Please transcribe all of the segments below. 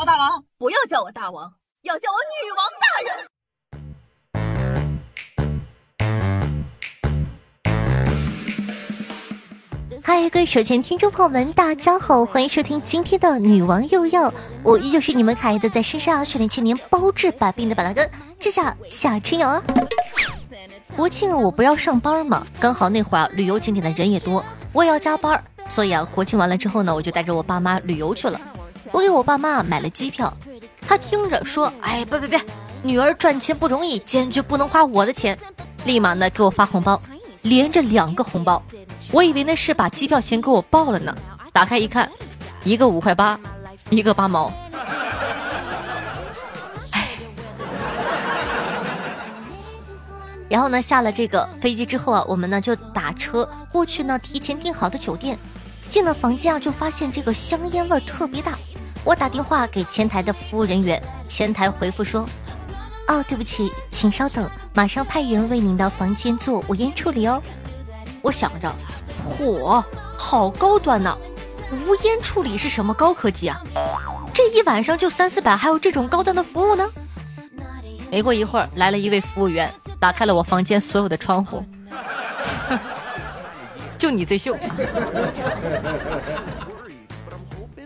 我大王，不要叫我大王，要叫我女王大人。嗨，各位手前听众朋友们，大家好，欢迎收听今天的女王又要，我依旧是你们可爱的在深山啊训练千年包治百病的板蓝根，谢谢夏春瑶啊。国庆啊，我不要上班嘛，刚好那会儿啊，旅游景点的人也多，我也要加班，所以啊，国庆完了之后呢，我就带着我爸妈旅游去了。我给我爸妈买了机票，他听着说，哎，别别别，女儿赚钱不容易，坚决不能花我的钱，立马呢给我发红包，连着两个红包。我以为那是把机票钱给我报了呢，打开一看，一个五块八，一个八毛。然后呢，下了这个飞机之后啊，我们呢就打车过去呢，提前订好的酒店，进了房间啊，就发现这个香烟味特别大。我打电话给前台的服务人员，前台回复说：“哦，对不起，请稍等，马上派人为您的房间做无烟处理哦。”我想着。嚯，好高端呐！无烟处理是什么高科技啊？这一晚上就三四百，还有这种高端的服务呢？没过一会儿，来了一位服务员，打开了我房间所有的窗户。就你最秀。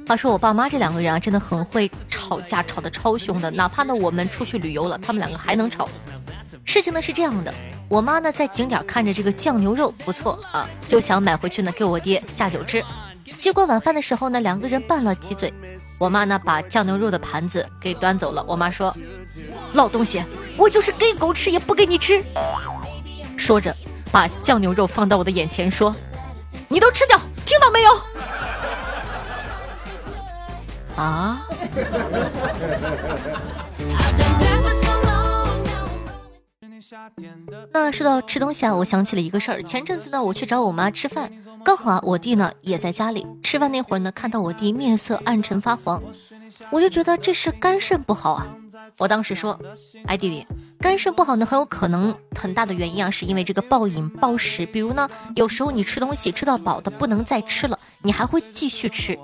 话说我爸妈这两个人啊，真的很会吵架，吵得超凶的。哪怕呢我们出去旅游了，他们两个还能吵。事情呢是这样的。我妈呢在景点看着这个酱牛肉不错啊，就想买回去呢给我爹下酒吃。结果晚饭的时候呢，两个人拌了几嘴，我妈呢把酱牛肉的盘子给端走了。我妈说：“老东西，我就是给狗吃也不给你吃。”说着把酱牛肉放到我的眼前说：“你都吃掉，听到没有？”啊。那说到吃东西啊，我想起了一个事儿。前阵子呢，我去找我妈吃饭，刚好啊，我弟呢也在家里。吃饭那会儿呢，看到我弟面色暗沉发黄，我就觉得这是肝肾不好啊。我当时说：“哎，弟弟，肝肾不好呢，很有可能很大的原因啊，是因为这个暴饮暴食。比如呢，有时候你吃东西吃到饱的不能再吃了，你还会继续吃，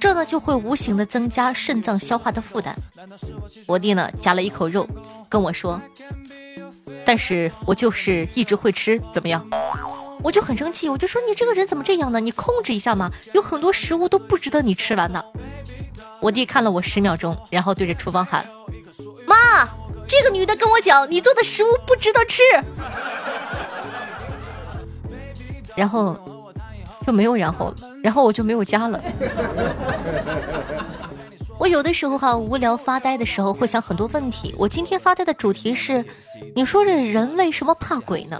这呢就会无形的增加肾脏消化的负担。”我弟呢夹了一口肉，跟我说。但是我就是一直会吃，怎么样？我就很生气，我就说你这个人怎么这样呢？你控制一下嘛，有很多食物都不值得你吃完的。我弟看了我十秒钟，然后对着厨房喊：“妈，这个女的跟我讲，你做的食物不值得吃。”然后就没有然后了，然后我就没有加了。我有的时候哈无聊发呆的时候会想很多问题。我今天发呆的主题是，你说这人为什么怕鬼呢？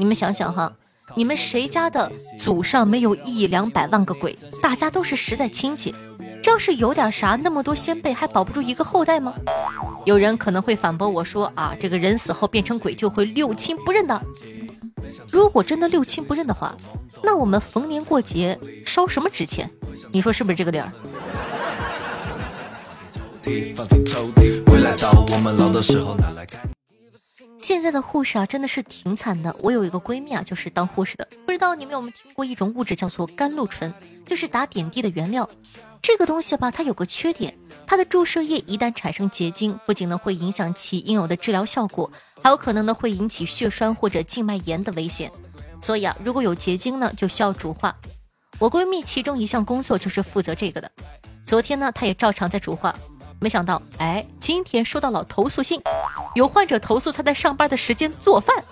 你们想想哈，你们谁家的祖上没有一两百万个鬼？大家都是实在亲戚，要是有点啥，那么多先辈还保不住一个后代吗？有人可能会反驳我说啊，这个人死后变成鬼就会六亲不认的。如果真的六亲不认的话，那我们逢年过节烧什么纸钱？你说是不是这个理儿？现在的护士啊，真的是挺惨的。我有一个闺蜜啊，就是当护士的。不知道你们有没有听过一种物质叫做甘露醇，就是打点滴的原料。这个东西吧，它有个缺点，它的注射液一旦产生结晶，不仅呢会影响其应有的治疗效果，还有可能呢会引起血栓或者静脉炎的危险。所以啊，如果有结晶呢，就需要煮化。我闺蜜其中一项工作就是负责这个的。昨天呢，她也照常在煮化。没想到，哎，今天收到了投诉信，有患者投诉她在上班的时间做饭。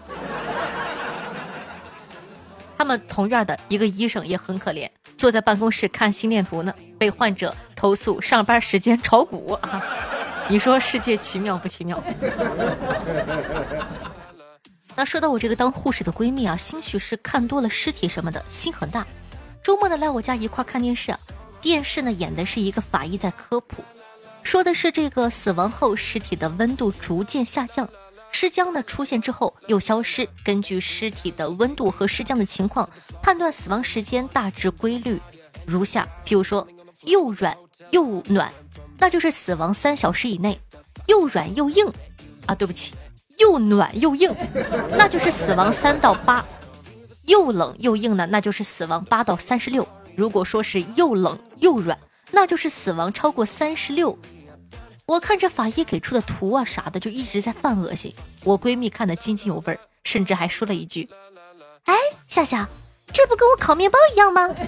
他们同院的一个医生也很可怜，坐在办公室看心电图呢，被患者投诉上班时间炒股啊！你说世界奇妙不奇妙？那说到我这个当护士的闺蜜啊，兴许是看多了尸体什么的，心很大。周末呢来我家一块看电视啊，电视呢演的是一个法医在科普。说的是这个死亡后尸体的温度逐渐下降，尸僵呢出现之后又消失。根据尸体的温度和尸僵的情况，判断死亡时间大致规律如下：譬如说又软又暖，那就是死亡三小时以内；又软又硬，啊对不起，又暖又硬，那就是死亡三到八；又冷又硬呢，那就是死亡八到三十六。如果说是又冷又软，那就是死亡超过三十六。我看着法医给出的图啊啥的，就一直在犯恶心。我闺蜜看得津津有味，甚至还说了一句：“哎，夏夏，这不跟我烤面包一样吗？”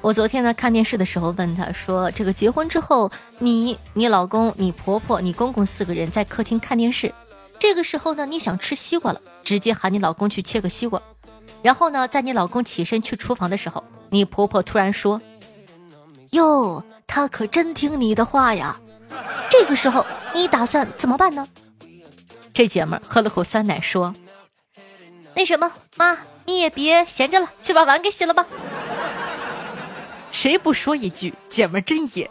我昨天呢看电视的时候问他说：“这个结婚之后，你、你老公、你婆婆、你公公四个人在客厅看电视，这个时候呢你想吃西瓜了，直接喊你老公去切个西瓜。然后呢，在你老公起身去厨房的时候，你婆婆突然说：‘哟，他可真听你的话呀。’这个时候你打算怎么办呢？”这姐们喝了口酸奶说：“那什么，妈，你也别闲着了，去把碗给洗了吧。”谁不说一句姐们真野？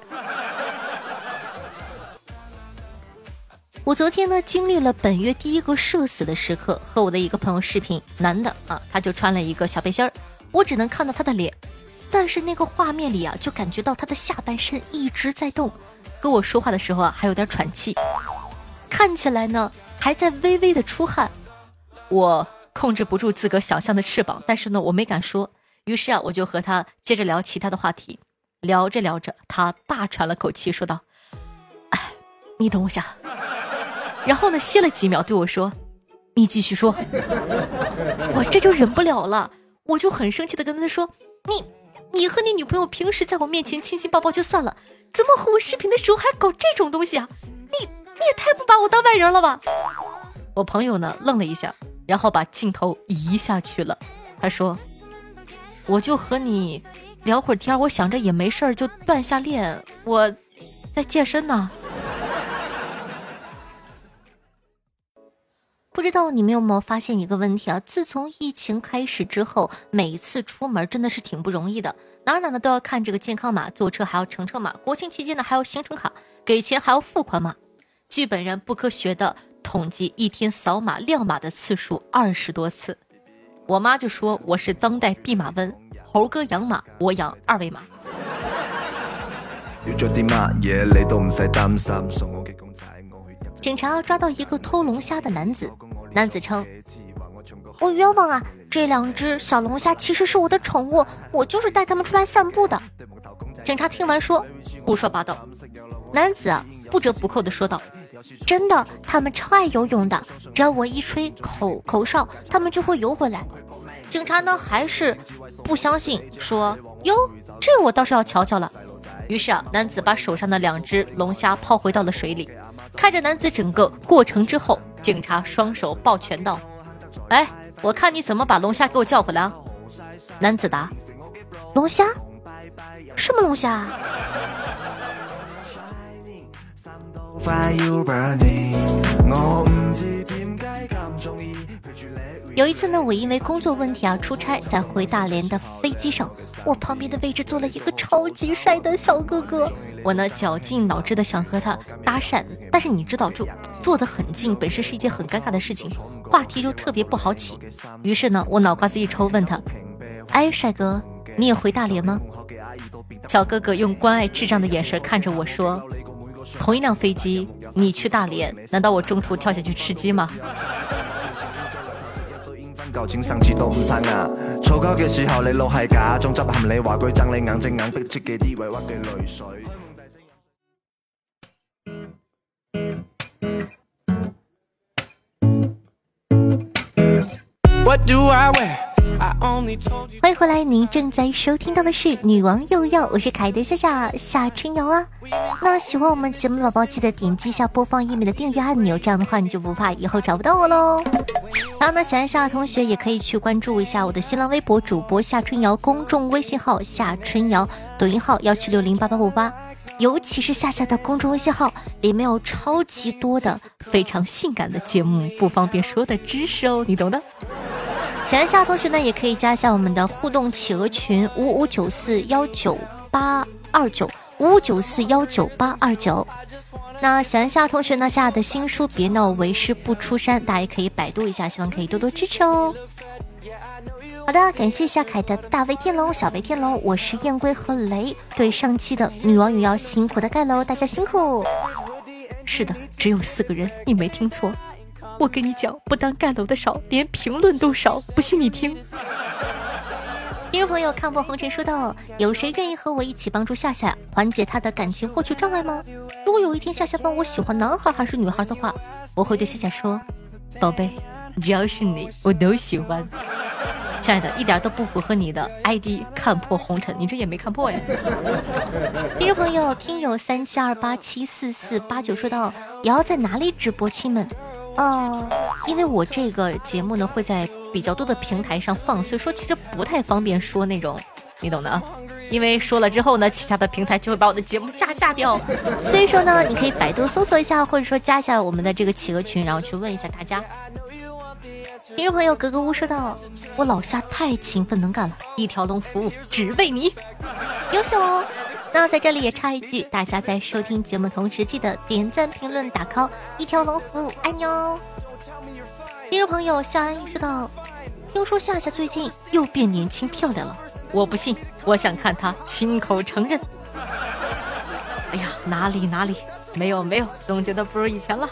我昨天呢经历了本月第一个社死的时刻，和我的一个朋友视频，男的啊，他就穿了一个小背心儿，我只能看到他的脸，但是那个画面里啊，就感觉到他的下半身一直在动，跟我说话的时候啊还有点喘气，看起来呢还在微微的出汗，我控制不住自个想象的翅膀，但是呢我没敢说。于是啊，我就和他接着聊其他的话题，聊着聊着，他大喘了口气，说道：“哎，你等我下。”然后呢，歇了几秒，对我说：“你继续说。”我这就忍不了了，我就很生气的跟他说：“你，你和你女朋友平时在我面前亲亲抱抱就算了，怎么和我视频的时候还搞这种东西啊？你，你也太不把我当外人了吧？”我朋友呢愣了一下，然后把镜头移下去了，他说。我就和你聊会儿天，我想着也没事儿，就锻下炼。我在健身呢。不知道你们有没有发现一个问题啊？自从疫情开始之后，每次出门真的是挺不容易的，哪哪呢都要看这个健康码，坐车还要乘车码，国庆期间呢还要行程卡，给钱还要付款码。据本人不科学的统计，一天扫码亮码的次数二十多次。我妈就说我是当代弼马温，猴哥养马，我养二维码要做啲乜嘢你都唔使担心。警察抓到一个偷龙虾的男子，男子称：“我冤枉啊！这两只小龙虾其实是我的宠物，我就是带它们出来散步的。”警察听完说：“胡说八道！”男子啊，不折不扣的说道。真的，他们超爱游泳的，只要我一吹口口哨，他们就会游回来。警察呢还是不相信，说哟，这我倒是要瞧瞧了。于是啊，男子把手上的两只龙虾抛回到了水里，看着男子整个过程之后，警察双手抱拳道：“哎，我看你怎么把龙虾给我叫回来啊。”男子答：“龙虾？什么龙虾啊？”有一次呢，我因为工作问题啊出差，在回大连的飞机上，我旁边的位置坐了一个超级帅的小哥哥，我呢绞尽脑汁的想和他搭讪，但是你知道，就坐得很近，本身是一件很尴尬的事情，话题就特别不好起。于是呢，我脑瓜子一抽，问他：“哎，帅哥，你也回大连吗？”小哥哥用关爱智障的眼神看着我说。同一辆飞机，你去大连，难道我中途跳下去吃鸡吗？欢迎回来，您正在收听到的是《女王又要》，我是凯德夏夏夏春瑶啊。那喜欢我们节目的宝宝，记得点击一下播放页面的订阅按钮，这样的话你就不怕以后找不到我喽。然后呢，喜欢夏的同学也可以去关注一下我的新浪微博主播夏春瑶，公众微信号夏春瑶，抖音号幺七六零八八五八，尤其是夏夏的公众微信号里面有超级多的非常性感的节目，不方便说的知识哦，你懂的。喜欢夏同学呢，也可以加一下我们的互动企鹅群五五九四幺九八二九五五九四幺九八二九。那喜欢夏同学呢，夏的新书《别闹为师不出山》，大家也可以百度一下，希望可以多多支持哦。好的，感谢夏凯的大威天龙、小威天龙，我是燕归和雷。对上期的女网友要辛苦的盖楼，大家辛苦。是的，只有四个人，你没听错。我跟你讲，不但盖楼的少，连评论都少。不信你听。听众朋友看破红尘说道：“有谁愿意和我一起帮助夏夏缓解她的感情获取障碍吗？如果有一天夏夏问我喜欢男孩还是女孩的话，我会对夏夏说：宝贝，只要是你，我都喜欢。亲爱的，一点都不符合你的 ID 看破红尘，你这也没看破呀。”听众朋友，听友三七二八七四四八九说道：“瑶瑶在哪里直播？亲们，呃，因为我这个节目呢会在。”比较多的平台上放，所以说其实不太方便说那种，你懂的啊。因为说了之后呢，其他的平台就会把我的节目下架掉。所以说呢，你可以百度搜索一下，或者说加一下我们的这个企鹅群，然后去问一下大家。听众朋友格格巫说道：“我老夏太勤奋能干了，一条龙服务只为你，优秀哦。”那在这里也插一句，大家在收听节目同时记得点赞、评论、打 call，一条龙服务爱你哦。听众朋友夏安说道。听说夏夏最近又变年轻漂亮了，我不信，我想看她亲口承认。哎呀，哪里哪里，没有没有，总觉得不如以前了。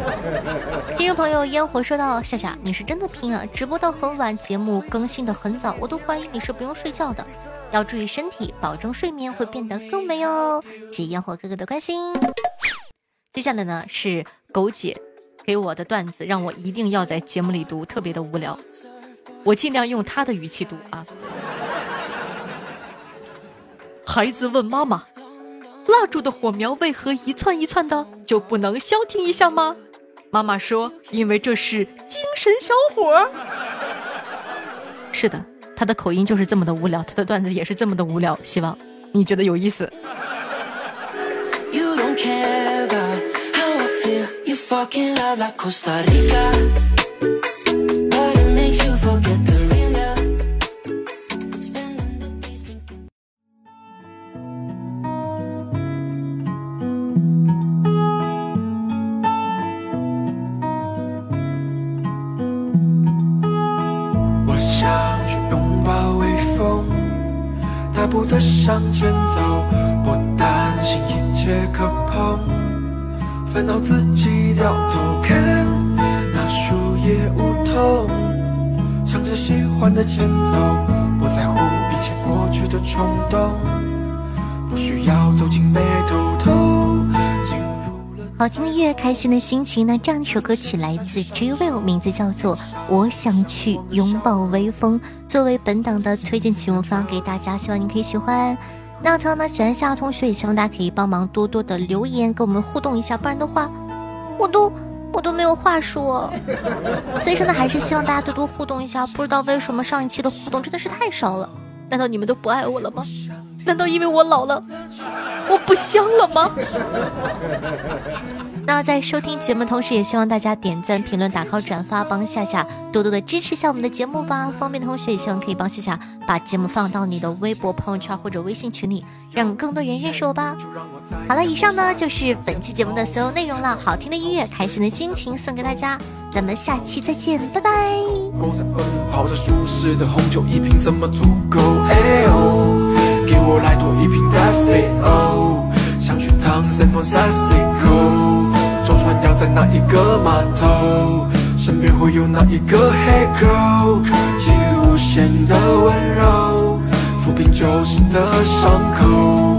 听众朋友烟火说道：“夏夏，你是真的拼啊，直播到很晚，节目更新的很早，我都怀疑你是不用睡觉的，要注意身体，保证睡眠会变得更美哦。”谢谢烟火哥哥的关心。接下来呢是狗姐。给我的段子让我一定要在节目里读，特别的无聊。我尽量用他的语气读啊。孩子问妈妈：“蜡烛的火苗为何一窜一窜的，就不能消停一下吗？”妈妈说：“因为这是精神小伙。”是的，他的口音就是这么的无聊，他的段子也是这么的无聊。希望你觉得有意思。Fucking love like Costa Rica. But it makes you forget the real love. Spending the days drinking. 我想去拥抱微风，大步的向前走，不担心一切可碰。烦恼自己掉头看那树叶梧桐唱着喜欢的前奏不在乎一切过去的冲动不需要走进眉头头好听的音乐开心的心情那这样一首歌曲来自 j will 名字叫做我想去拥抱微风作为本档的推荐曲目发给大家希望你可以喜欢。那同样呢，喜欢夏同学也希望大家可以帮忙多多的留言跟我们互动一下，不然的话，我都我都没有话说。所以说呢，还是希望大家多多互动一下。不知道为什么上一期的互动真的是太少了，难道你们都不爱我了吗？难道因为我老了，我不香了吗？那在收听节目同时，也希望大家点赞、评论、打 call、转发，帮夏夏多多的支持一下我们的节目吧。方便的同学也希望可以帮夏夏把节目放到你的微博、朋友圈或者微信群里，让更多人认识我吧。好了，以上呢就是本期节目的所有内容了。好听的音乐，开心的心情送给大家，咱们下期再见，拜拜。给我来多一瓶咖啡哦，想去趟 San Francisco，舟船要在哪一个码头？身边会有哪一个黑狗？给予无限的温柔，抚平旧时的伤口。